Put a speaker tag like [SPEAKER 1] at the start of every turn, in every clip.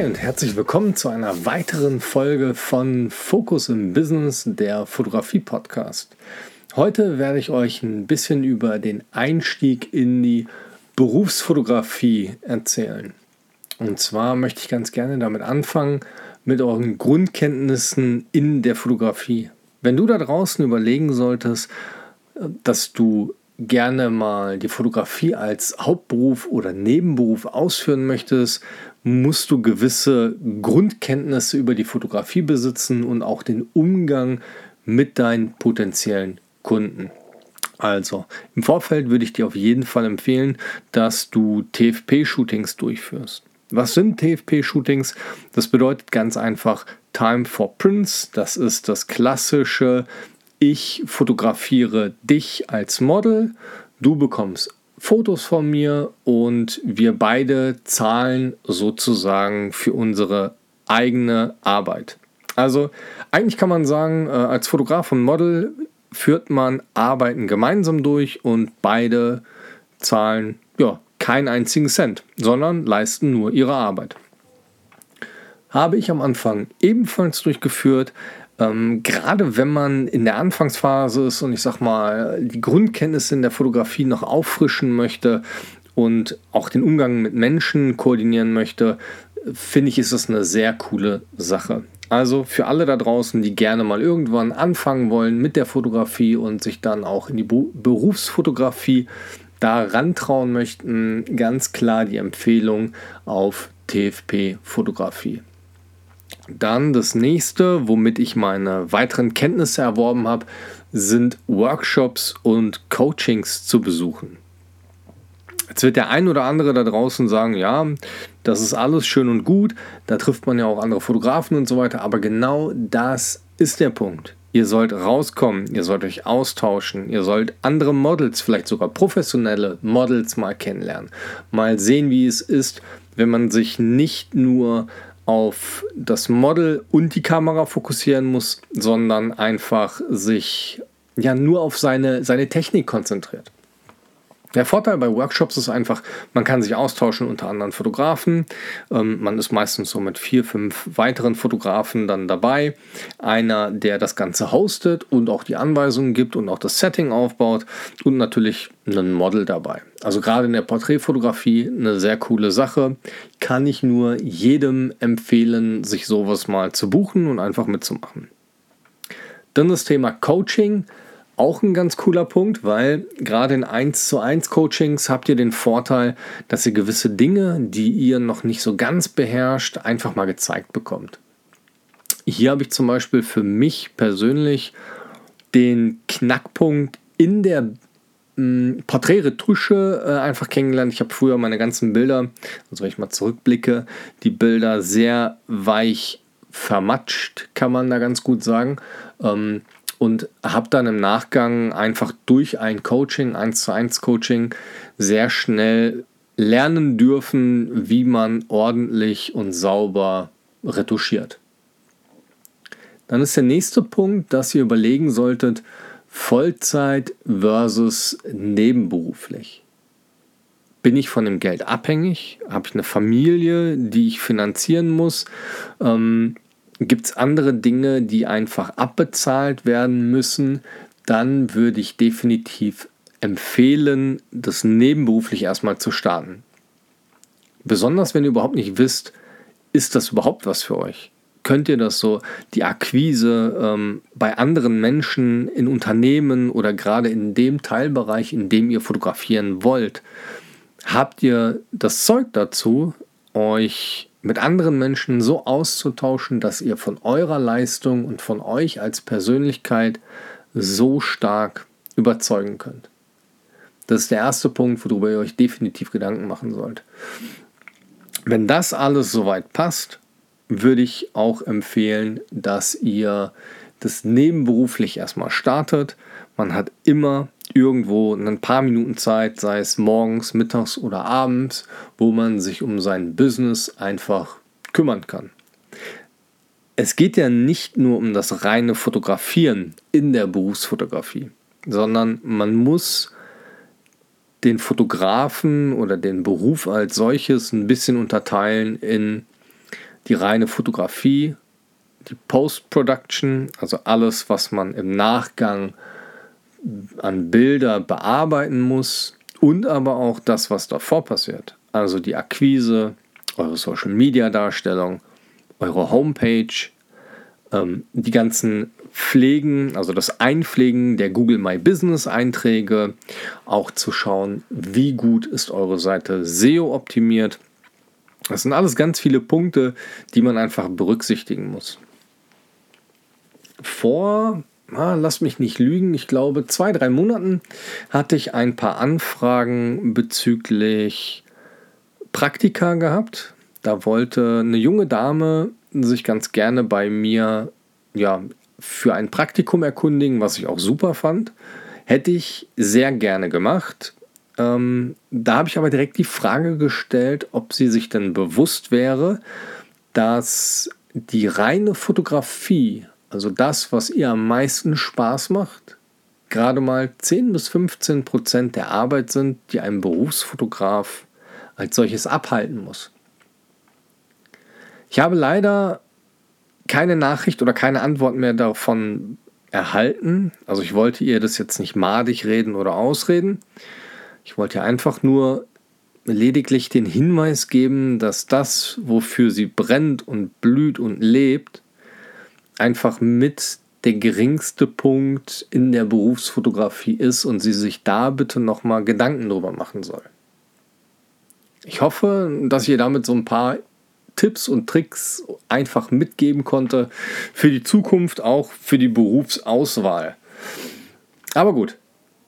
[SPEAKER 1] Hi und herzlich willkommen zu einer weiteren Folge von Focus im Business, der Fotografie-Podcast. Heute werde ich euch ein bisschen über den Einstieg in die Berufsfotografie erzählen. Und zwar möchte ich ganz gerne damit anfangen, mit euren Grundkenntnissen in der Fotografie. Wenn du da draußen überlegen solltest, dass du gerne mal die Fotografie als Hauptberuf oder Nebenberuf ausführen möchtest, musst du gewisse Grundkenntnisse über die Fotografie besitzen und auch den Umgang mit deinen potenziellen Kunden. Also, im Vorfeld würde ich dir auf jeden Fall empfehlen, dass du TFP-Shootings durchführst. Was sind TFP-Shootings? Das bedeutet ganz einfach Time for Prints. Das ist das klassische ich fotografiere dich als Model, du bekommst Fotos von mir und wir beide zahlen sozusagen für unsere eigene Arbeit. Also eigentlich kann man sagen, äh, als Fotograf und Model führt man Arbeiten gemeinsam durch und beide zahlen ja keinen einzigen Cent, sondern leisten nur ihre Arbeit. Habe ich am Anfang ebenfalls durchgeführt, ähm, gerade wenn man in der Anfangsphase ist und ich sag mal, die Grundkenntnisse in der Fotografie noch auffrischen möchte und auch den Umgang mit Menschen koordinieren möchte, finde ich, ist das eine sehr coole Sache. Also für alle da draußen, die gerne mal irgendwann anfangen wollen mit der Fotografie und sich dann auch in die Berufsfotografie da rantrauen möchten, ganz klar die Empfehlung auf TFP-Fotografie. Dann das nächste, womit ich meine weiteren Kenntnisse erworben habe, sind Workshops und Coachings zu besuchen. Jetzt wird der ein oder andere da draußen sagen, ja, das ist alles schön und gut, da trifft man ja auch andere Fotografen und so weiter, aber genau das ist der Punkt. Ihr sollt rauskommen, ihr sollt euch austauschen, ihr sollt andere Models, vielleicht sogar professionelle Models mal kennenlernen, mal sehen, wie es ist, wenn man sich nicht nur auf das Model und die Kamera fokussieren muss, sondern einfach sich ja nur auf seine, seine Technik konzentriert. Der Vorteil bei Workshops ist einfach, man kann sich austauschen unter anderen Fotografen. Ähm, man ist meistens so mit vier, fünf weiteren Fotografen dann dabei. Einer, der das Ganze hostet und auch die Anweisungen gibt und auch das Setting aufbaut und natürlich ein Model dabei. Also gerade in der Porträtfotografie eine sehr coole Sache. Kann ich nur jedem empfehlen, sich sowas mal zu buchen und einfach mitzumachen. Dann das Thema Coaching auch ein ganz cooler Punkt, weil gerade in 1 zu 1 Coachings habt ihr den Vorteil, dass ihr gewisse Dinge, die ihr noch nicht so ganz beherrscht, einfach mal gezeigt bekommt. Hier habe ich zum Beispiel für mich persönlich den Knackpunkt in der hm, Porträtretusche äh, einfach kennengelernt. Ich habe früher meine ganzen Bilder, also wenn ich mal zurückblicke, die Bilder sehr weich vermatscht, kann man da ganz gut sagen. Ähm, und habe dann im Nachgang einfach durch ein Coaching, 1 zu 1 Coaching, sehr schnell lernen dürfen, wie man ordentlich und sauber retuschiert. Dann ist der nächste Punkt, dass ihr überlegen solltet, Vollzeit versus nebenberuflich. Bin ich von dem Geld abhängig? Habe ich eine Familie, die ich finanzieren muss? Ähm, Gibt es andere Dinge, die einfach abbezahlt werden müssen, dann würde ich definitiv empfehlen, das nebenberuflich erstmal zu starten. Besonders wenn ihr überhaupt nicht wisst, ist das überhaupt was für euch? Könnt ihr das so, die Akquise ähm, bei anderen Menschen in Unternehmen oder gerade in dem Teilbereich, in dem ihr fotografieren wollt, habt ihr das Zeug dazu, euch mit anderen Menschen so auszutauschen, dass ihr von eurer Leistung und von euch als Persönlichkeit so stark überzeugen könnt. Das ist der erste Punkt, worüber ihr euch definitiv Gedanken machen sollt. Wenn das alles soweit passt, würde ich auch empfehlen, dass ihr das nebenberuflich erstmal startet. Man hat immer irgendwo ein paar Minuten Zeit, sei es morgens, mittags oder abends, wo man sich um sein Business einfach kümmern kann. Es geht ja nicht nur um das reine Fotografieren in der Berufsfotografie, sondern man muss den Fotografen oder den Beruf als solches ein bisschen unterteilen in die reine Fotografie, die Post-Production, also alles, was man im Nachgang an Bilder bearbeiten muss und aber auch das, was davor passiert. Also die Akquise, eure Social-Media-Darstellung, eure Homepage, ähm, die ganzen Pflegen, also das Einpflegen der Google My Business Einträge, auch zu schauen, wie gut ist eure Seite SEO optimiert. Das sind alles ganz viele Punkte, die man einfach berücksichtigen muss. Vor, ah, lass mich nicht lügen, ich glaube zwei, drei Monaten hatte ich ein paar Anfragen bezüglich Praktika gehabt. Da wollte eine junge Dame sich ganz gerne bei mir ja, für ein Praktikum erkundigen, was ich auch super fand. Hätte ich sehr gerne gemacht. Ähm, da habe ich aber direkt die Frage gestellt, ob sie sich denn bewusst wäre, dass die reine Fotografie, also das, was ihr am meisten Spaß macht, gerade mal 10 bis 15 Prozent der Arbeit sind, die ein Berufsfotograf als solches abhalten muss. Ich habe leider keine Nachricht oder keine Antwort mehr davon erhalten. Also ich wollte ihr das jetzt nicht madig reden oder ausreden. Ich wollte einfach nur lediglich den Hinweis geben, dass das, wofür sie brennt und blüht und lebt, einfach mit der geringste Punkt in der Berufsfotografie ist und sie sich da bitte nochmal Gedanken drüber machen soll. Ich hoffe, dass ich ihr damit so ein paar Tipps und Tricks einfach mitgeben konnte für die Zukunft, auch für die Berufsauswahl. Aber gut,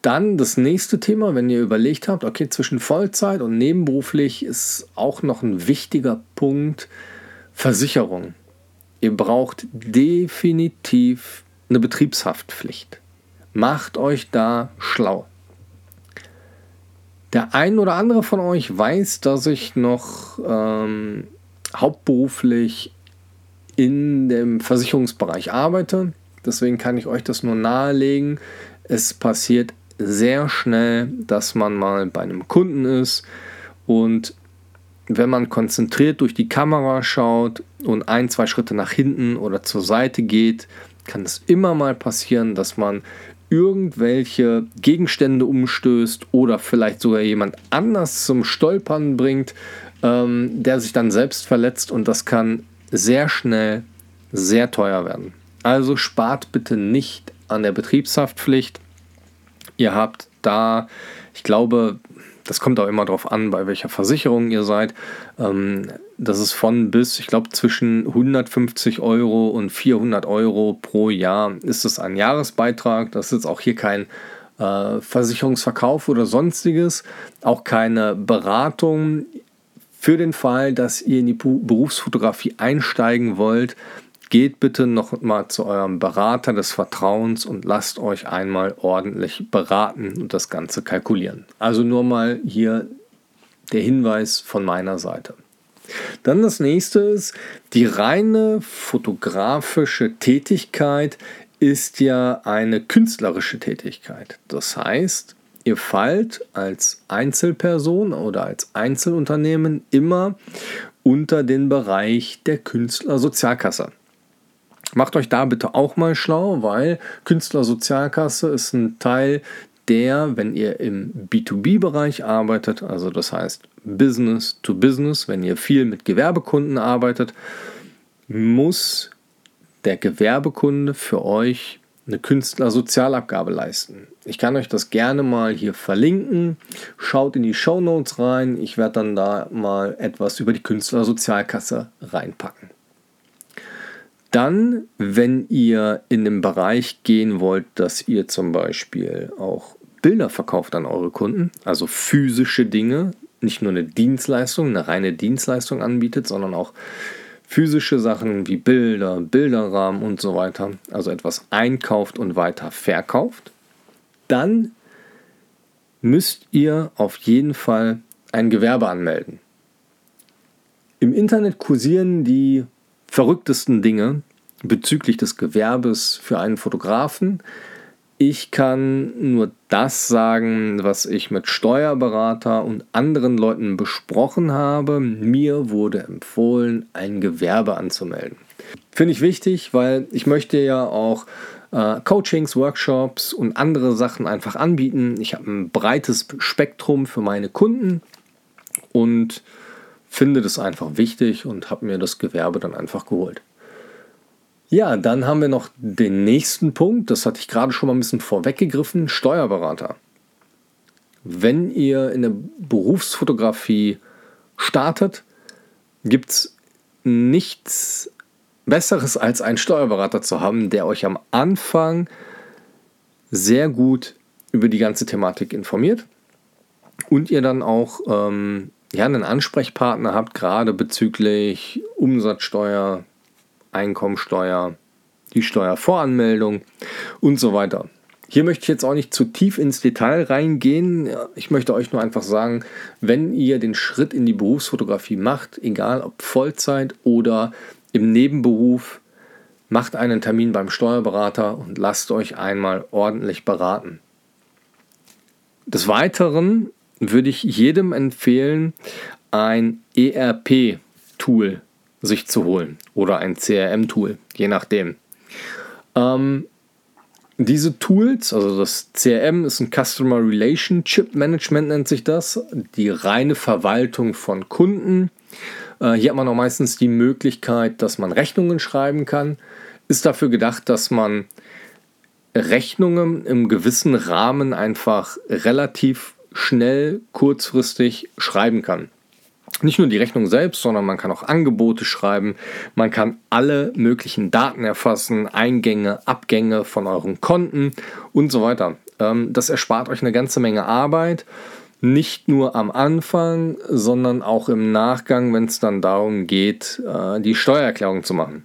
[SPEAKER 1] dann das nächste Thema, wenn ihr überlegt habt, okay, zwischen Vollzeit und nebenberuflich ist auch noch ein wichtiger Punkt Versicherung. Ihr braucht definitiv eine Betriebshaftpflicht. Macht euch da schlau. Der ein oder andere von euch weiß, dass ich noch ähm, hauptberuflich in dem Versicherungsbereich arbeite. Deswegen kann ich euch das nur nahelegen. Es passiert sehr schnell, dass man mal bei einem Kunden ist und wenn man konzentriert durch die Kamera schaut und ein, zwei Schritte nach hinten oder zur Seite geht, kann es immer mal passieren, dass man irgendwelche Gegenstände umstößt oder vielleicht sogar jemand anders zum Stolpern bringt, ähm, der sich dann selbst verletzt und das kann sehr schnell sehr teuer werden. Also spart bitte nicht an der Betriebshaftpflicht. Ihr habt da, ich glaube, das kommt auch immer darauf an, bei welcher Versicherung ihr seid. Ähm, das ist von bis, ich glaube, zwischen 150 Euro und 400 Euro pro Jahr ist es ein Jahresbeitrag. Das ist auch hier kein äh, Versicherungsverkauf oder sonstiges, auch keine Beratung. Für den Fall, dass ihr in die Berufsfotografie einsteigen wollt, geht bitte noch mal zu eurem Berater des Vertrauens und lasst euch einmal ordentlich beraten und das Ganze kalkulieren. Also nur mal hier der Hinweis von meiner Seite. Dann das nächste ist, die reine fotografische Tätigkeit ist ja eine künstlerische Tätigkeit. Das heißt, ihr fallt als Einzelperson oder als Einzelunternehmen immer unter den Bereich der Künstlersozialkasse. Macht euch da bitte auch mal schlau, weil Künstlersozialkasse ist ein Teil der, wenn ihr im B2B-Bereich arbeitet, also das heißt Business to Business, wenn ihr viel mit Gewerbekunden arbeitet, muss der Gewerbekunde für euch eine Künstlersozialabgabe leisten. Ich kann euch das gerne mal hier verlinken. Schaut in die Show Notes rein. Ich werde dann da mal etwas über die Künstlersozialkasse reinpacken. Dann, wenn ihr in den Bereich gehen wollt, dass ihr zum Beispiel auch Bilder verkauft an eure Kunden, also physische Dinge, nicht nur eine Dienstleistung, eine reine Dienstleistung anbietet, sondern auch physische Sachen wie Bilder, Bilderrahmen und so weiter, also etwas einkauft und weiter verkauft, dann müsst ihr auf jeden Fall ein Gewerbe anmelden. Im Internet kursieren die verrücktesten Dinge bezüglich des Gewerbes für einen Fotografen. ich kann nur das sagen, was ich mit Steuerberater und anderen Leuten besprochen habe. Mir wurde empfohlen, ein Gewerbe anzumelden. Finde ich wichtig, weil ich möchte ja auch äh, Coachings, Workshops und andere Sachen einfach anbieten. Ich habe ein breites Spektrum für meine Kunden und finde das einfach wichtig und habe mir das Gewerbe dann einfach geholt. Ja, dann haben wir noch den nächsten Punkt, das hatte ich gerade schon mal ein bisschen vorweggegriffen, Steuerberater. Wenn ihr in der Berufsfotografie startet, gibt es nichts Besseres als einen Steuerberater zu haben, der euch am Anfang sehr gut über die ganze Thematik informiert und ihr dann auch ähm, ja, einen Ansprechpartner habt, gerade bezüglich Umsatzsteuer, Einkommensteuer, die Steuervoranmeldung und so weiter. Hier möchte ich jetzt auch nicht zu tief ins Detail reingehen. Ich möchte euch nur einfach sagen, wenn ihr den Schritt in die Berufsfotografie macht, egal ob Vollzeit oder im Nebenberuf, macht einen Termin beim Steuerberater und lasst euch einmal ordentlich beraten. Des Weiteren würde ich jedem empfehlen, ein ERP-Tool sich zu holen oder ein CRM-Tool, je nachdem. Ähm, diese Tools, also das CRM ist ein Customer Relationship Management nennt sich das, die reine Verwaltung von Kunden. Äh, hier hat man auch meistens die Möglichkeit, dass man Rechnungen schreiben kann. Ist dafür gedacht, dass man Rechnungen im gewissen Rahmen einfach relativ schnell, kurzfristig schreiben kann nicht nur die Rechnung selbst, sondern man kann auch Angebote schreiben. Man kann alle möglichen Daten erfassen, Eingänge, Abgänge von euren Konten und so weiter. Ähm, das erspart euch eine ganze Menge Arbeit. Nicht nur am Anfang, sondern auch im Nachgang, wenn es dann darum geht, äh, die Steuererklärung zu machen.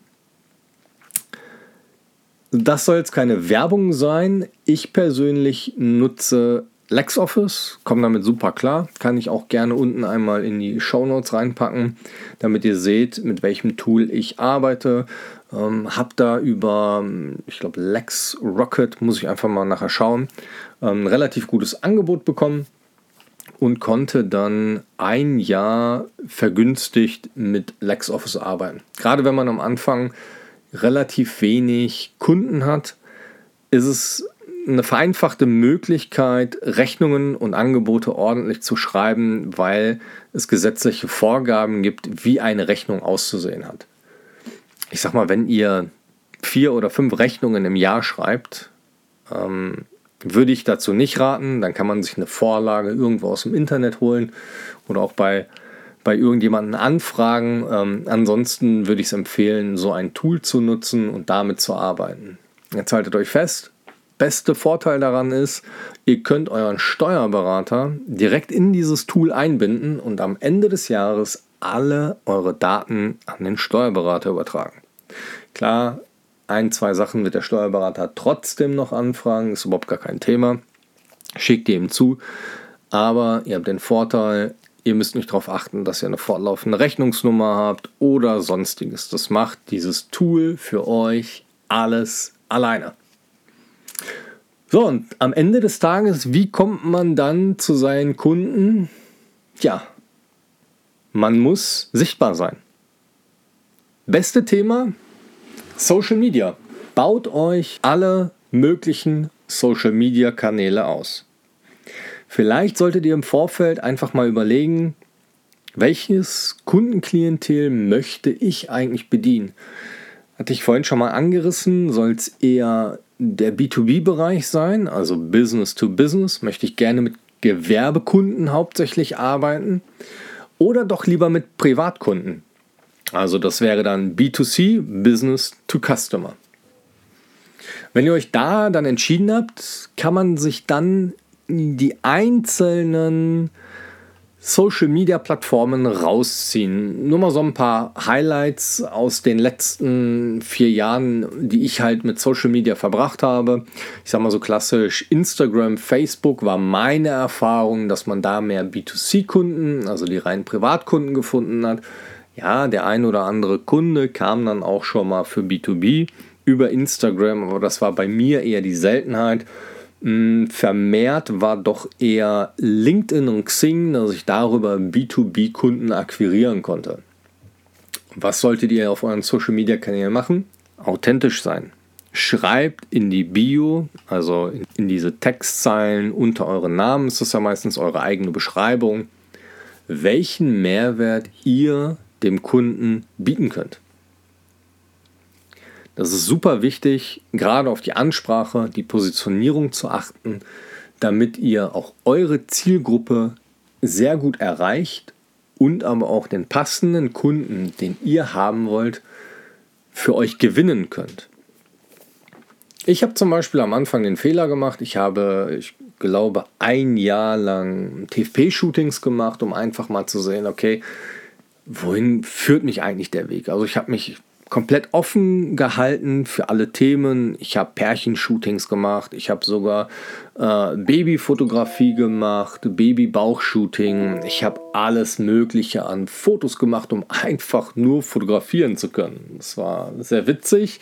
[SPEAKER 1] Das soll jetzt keine Werbung sein. Ich persönlich nutze LexOffice, komme damit super klar. Kann ich auch gerne unten einmal in die Show Notes reinpacken, damit ihr seht, mit welchem Tool ich arbeite. Ähm, hab da über, ich glaube, Lex Rocket, muss ich einfach mal nachher schauen, ähm, ein relativ gutes Angebot bekommen und konnte dann ein Jahr vergünstigt mit LexOffice arbeiten. Gerade wenn man am Anfang relativ wenig Kunden hat, ist es eine vereinfachte Möglichkeit, Rechnungen und Angebote ordentlich zu schreiben, weil es gesetzliche Vorgaben gibt, wie eine Rechnung auszusehen hat. Ich sag mal, wenn ihr vier oder fünf Rechnungen im Jahr schreibt, ähm, würde ich dazu nicht raten. Dann kann man sich eine Vorlage irgendwo aus dem Internet holen oder auch bei, bei irgendjemandem anfragen. Ähm, ansonsten würde ich es empfehlen, so ein Tool zu nutzen und damit zu arbeiten. Jetzt haltet euch fest, beste Vorteil daran ist, ihr könnt euren Steuerberater direkt in dieses Tool einbinden und am Ende des Jahres alle eure Daten an den Steuerberater übertragen. Klar, ein, zwei Sachen wird der Steuerberater trotzdem noch anfragen, ist überhaupt gar kein Thema. Schickt ihr ihm zu, aber ihr habt den Vorteil, ihr müsst nicht darauf achten, dass ihr eine fortlaufende Rechnungsnummer habt oder sonstiges. Das macht dieses Tool für euch alles alleine. So, und am Ende des Tages, wie kommt man dann zu seinen Kunden? Ja, man muss sichtbar sein. Beste Thema, Social Media. Baut euch alle möglichen Social Media Kanäle aus. Vielleicht solltet ihr im Vorfeld einfach mal überlegen, welches Kundenklientel möchte ich eigentlich bedienen? Hatte ich vorhin schon mal angerissen, soll es eher der B2B-Bereich sein, also Business to Business. Möchte ich gerne mit Gewerbekunden hauptsächlich arbeiten oder doch lieber mit Privatkunden. Also das wäre dann B2C, Business to Customer. Wenn ihr euch da dann entschieden habt, kann man sich dann die einzelnen Social Media Plattformen rausziehen. Nur mal so ein paar Highlights aus den letzten vier Jahren, die ich halt mit Social Media verbracht habe. Ich sag mal so klassisch Instagram, Facebook war meine Erfahrung, dass man da mehr B2C-Kunden, also die reinen Privatkunden gefunden hat. Ja, der ein oder andere Kunde kam dann auch schon mal für B2B. über Instagram, aber das war bei mir eher die Seltenheit. Hm, vermehrt war doch eher LinkedIn und Xing, dass ich darüber B2B-Kunden akquirieren konnte. Was solltet ihr auf euren Social-Media-Kanälen machen? Authentisch sein. Schreibt in die Bio, also in diese Textzeilen unter euren Namen, ist das ja meistens eure eigene Beschreibung, welchen Mehrwert ihr dem Kunden bieten könnt. Das ist super wichtig, gerade auf die Ansprache, die Positionierung zu achten, damit ihr auch eure Zielgruppe sehr gut erreicht und aber auch den passenden Kunden, den ihr haben wollt, für euch gewinnen könnt. Ich habe zum Beispiel am Anfang den Fehler gemacht. Ich habe, ich glaube, ein Jahr lang TFP-Shootings gemacht, um einfach mal zu sehen, okay, wohin führt mich eigentlich der Weg? Also ich habe mich komplett offen gehalten für alle Themen. Ich habe Pärchenshootings gemacht, ich habe sogar äh, Babyfotografie gemacht, Babybauchshooting. Ich habe alles Mögliche an Fotos gemacht, um einfach nur fotografieren zu können. Das war sehr witzig,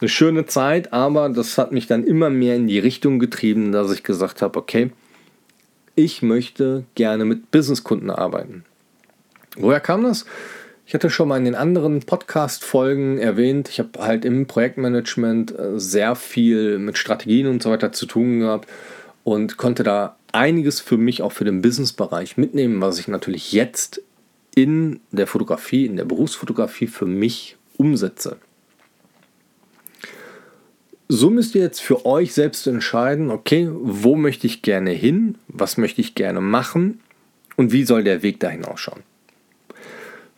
[SPEAKER 1] eine schöne Zeit, aber das hat mich dann immer mehr in die Richtung getrieben, dass ich gesagt habe, okay, ich möchte gerne mit Businesskunden arbeiten. Woher kam das? Ich hatte schon mal in den anderen Podcast-Folgen erwähnt, ich habe halt im Projektmanagement äh, sehr viel mit Strategien und so weiter zu tun gehabt und konnte da einiges für mich auch für den Business-Bereich mitnehmen, was ich natürlich jetzt in der Fotografie, in der Berufsfotografie für mich umsetze. So müsst ihr jetzt für euch selbst entscheiden, okay, wo möchte ich gerne hin, was möchte ich gerne machen und wie soll der Weg dahin ausschauen.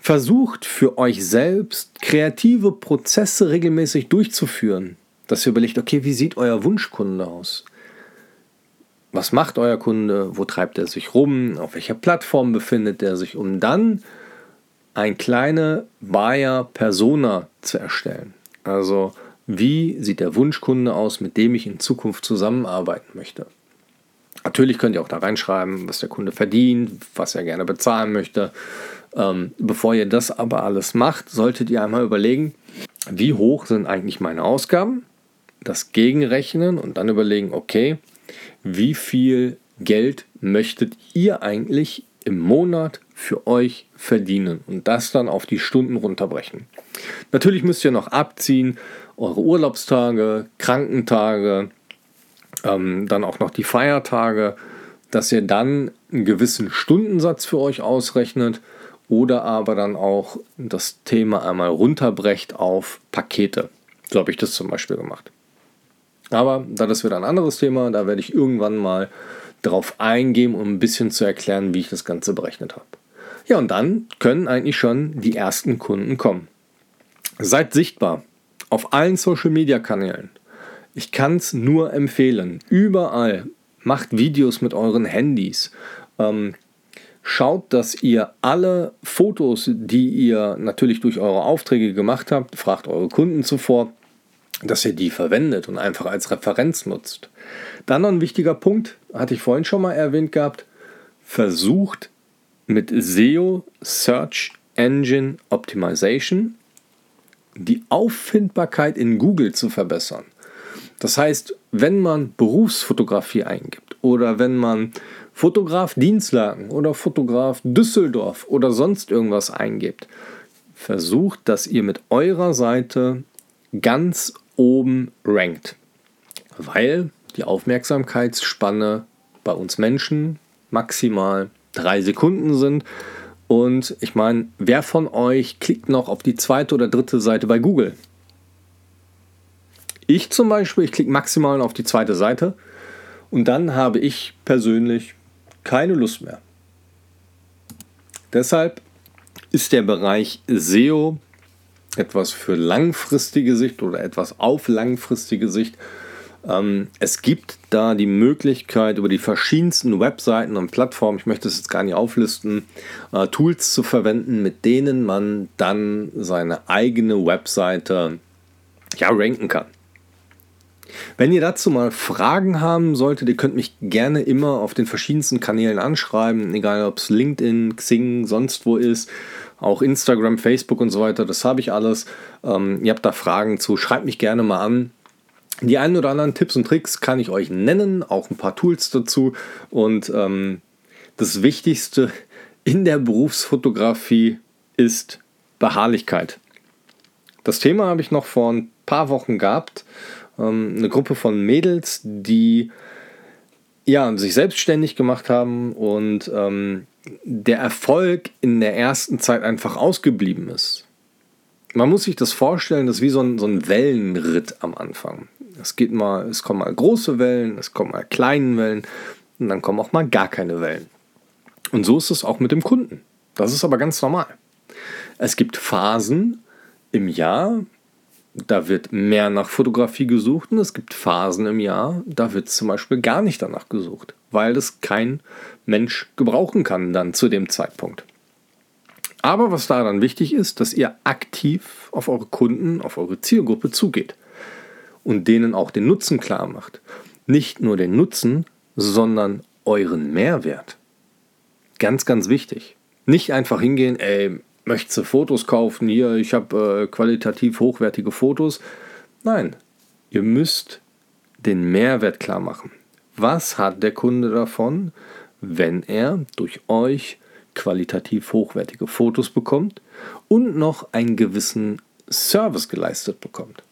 [SPEAKER 1] Versucht für euch selbst kreative Prozesse regelmäßig durchzuführen. Dass ihr überlegt, okay, wie sieht euer Wunschkunde aus? Was macht euer Kunde? Wo treibt er sich rum? Auf welcher Plattform befindet er sich? Um dann ein kleine Buyer-Persona zu erstellen. Also, wie sieht der Wunschkunde aus, mit dem ich in Zukunft zusammenarbeiten möchte? Natürlich könnt ihr auch da reinschreiben, was der Kunde verdient, was er gerne bezahlen möchte ähm, bevor ihr das aber alles macht, solltet ihr einmal überlegen, wie hoch sind eigentlich meine Ausgaben, das gegenrechnen und dann überlegen, okay, wie viel Geld möchtet ihr eigentlich im Monat für euch verdienen? Und das dann auf die Stunden runterbrechen. Natürlich müsst ihr noch abziehen, eure Urlaubstage, Krankentage, ähm, dann auch noch die Feiertage, dass ihr dann einen gewissen Stundensatz für euch ausrechnet oder aber dann auch das Thema einmal runterbrecht auf Pakete. So habe ich das zum Beispiel gemacht. Aber das ist wieder ein anderes Thema, da werde ich irgendwann mal drauf eingehen, um ein bisschen zu erklären, wie ich das Ganze berechnet habe. Ja, und dann können eigentlich schon die ersten Kunden kommen. Seid sichtbar auf allen Social-Media-Kanälen. Ich kann es nur empfehlen. Überall macht Videos mit euren Handys. Ähm, Schaut, dass ihr alle Fotos, die ihr natürlich durch eure Aufträge gemacht habt, fragt eure Kunden zuvor, dass ihr die verwendet und einfach als Referenz nutzt. Dann noch ein wichtiger Punkt, hatte ich vorhin schon mal erwähnt gehabt, versucht mit SEO, Search Engine Optimization, die Auffindbarkeit in Google zu verbessern. Das heißt, wenn man Berufsfotografie eingibt oder wenn man Fotograf Dienstlaken oder Fotograf Düsseldorf oder sonst irgendwas eingebt, versucht, dass ihr mit eurer Seite ganz oben rankt. Weil die Aufmerksamkeitsspanne bei uns Menschen maximal drei Sekunden sind. Und ich meine, wer von euch klickt noch auf die zweite oder dritte Seite bei Google? Ich zum Beispiel, ich klicke maximal auf die zweite Seite und dann habe ich persönlich keine Lust mehr. Deshalb ist der Bereich SEO etwas für langfristige Sicht oder etwas auf langfristige Sicht. Ähm, es gibt da die Möglichkeit, über die verschiedensten Webseiten und Plattformen, ich möchte es jetzt gar nicht auflisten, äh, Tools zu verwenden, mit denen man dann seine eigene Webseite ja, ranken kann. Wenn ihr dazu mal Fragen haben solltet, ihr könnt mich gerne immer auf den verschiedensten Kanälen anschreiben, egal ob es LinkedIn, Xing, sonst wo ist. auch Instagram, Facebook und so weiter, das habe ich alles. Ähm, ihr habt da Fragen zu, schreibt mich gerne mal an. Die einen oder anderen Tipps und Tricks kann ich euch nennen, auch ein paar Tools dazu. Und ähm, das Wichtigste in der Berufsfotografie ist Beharrlichkeit. Das Thema habe ich noch vor ein paar Wochen gehabt. Ähm, eine Gruppe von Mädels, die ja, sich selbstständig gemacht haben und ähm, der Erfolg in der ersten Zeit einfach ausgeblieben ist. Man muss sich das vorstellen, das ist wie so ein, so ein Wellenritt am Anfang. Es geht mal, es kommen mal große Wellen, es kommen mal kleine Wellen und dann kommen auch mal gar keine Wellen. Und so ist es auch mit dem Kunden. Das ist aber ganz normal. Es gibt Phasen im Jahr, da wird mehr nach Fotografie gesucht und es gibt Phasen im Jahr, da wird zum Beispiel gar nicht danach gesucht, weil das kein Mensch gebrauchen kann dann zu dem Zeitpunkt. Aber was da dann wichtig ist, dass ihr aktiv auf eure Kunden, auf eure Zielgruppe zugeht und denen auch den Nutzen klar macht. Nicht nur den Nutzen, sondern euren Mehrwert. Ganz, ganz wichtig. Nicht einfach hingehen, ey, möchtest du Fotos kaufen? Hier, ich habe äh, qualitativ hochwertige Fotos. Nein, ihr müsst den Mehrwert klar machen. Was hat der Kunde davon, wenn er durch euch qualitativ hochwertige Fotos bekommt und noch einen gewissen Service geleistet bekommt?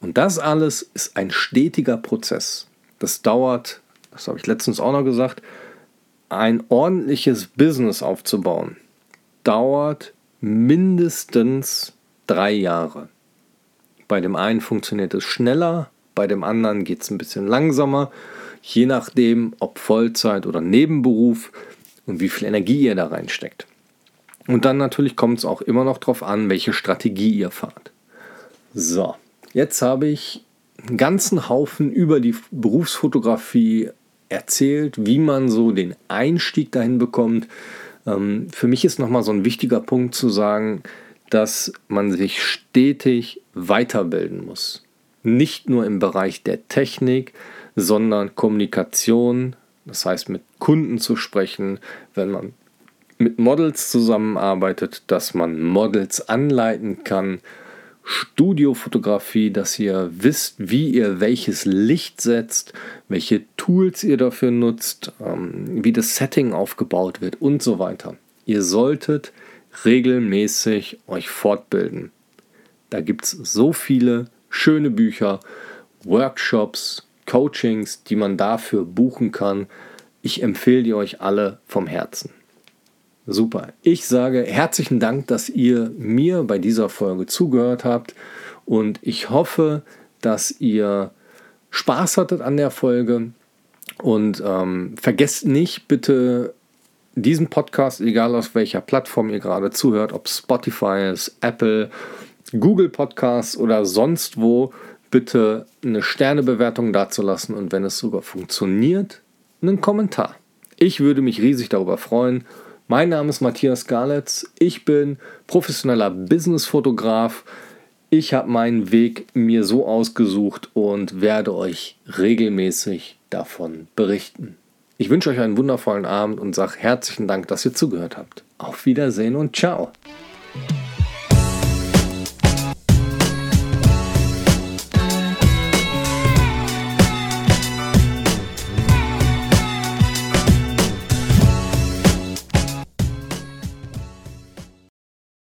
[SPEAKER 1] Und das alles ist ein stetiger Prozess. Das dauert, das habe ich letztens auch noch gesagt, ein ordentliches Business aufzubauen dauert mindestens drei Jahre. Bei dem einen funktioniert es schneller, bei dem anderen geht es ein bisschen langsamer, je nachdem, ob Vollzeit oder Nebenberuf und wie viel Energie ihr da reinsteckt. Und dann natürlich kommt es auch immer noch darauf an, welche Strategie ihr fahrt. So, jetzt habe ich einen ganzen Haufen über die Berufsfotografie erzählt, wie man so den Einstieg dahin bekommt, für mich ist nochmal so ein wichtiger Punkt zu sagen, dass man sich stetig weiterbilden muss. Nicht nur im Bereich der Technik, sondern Kommunikation, das heißt mit Kunden zu sprechen, wenn man mit Models zusammenarbeitet, dass man Models anleiten kann, Studiofotografie, dass ihr wisst, wie ihr welches Licht setzt, welche Tools ihr dafür nutzt, ähm, wie das Setting aufgebaut wird und so weiter. Ihr solltet regelmäßig euch fortbilden. Da gibt es so viele schöne Bücher, Workshops, Coachings, die man dafür buchen kann. Ich empfehle die euch alle vom Herzen. Super. Ich sage herzlichen Dank, dass ihr mir bei dieser Folge zugehört habt und ich hoffe, dass ihr Spaß hattet an der Folge und ähm, vergesst nicht bitte diesen Podcast, egal aus welcher Plattform ihr gerade zuhört, ob Spotify ist, Apple, Google Podcasts oder sonst wo, bitte eine Sternebewertung dazulassen und wenn es sogar funktioniert, einen Kommentar. Ich würde mich riesig darüber freuen. Mein Name ist Matthias Galitz. Ich bin professioneller Businessfotograf. Ich habe meinen Weg mir so ausgesucht und werde euch regelmäßig davon berichten. Ich wünsche euch einen wundervollen Abend und sage herzlichen Dank, dass ihr zugehört habt. Auf Wiedersehen und ciao.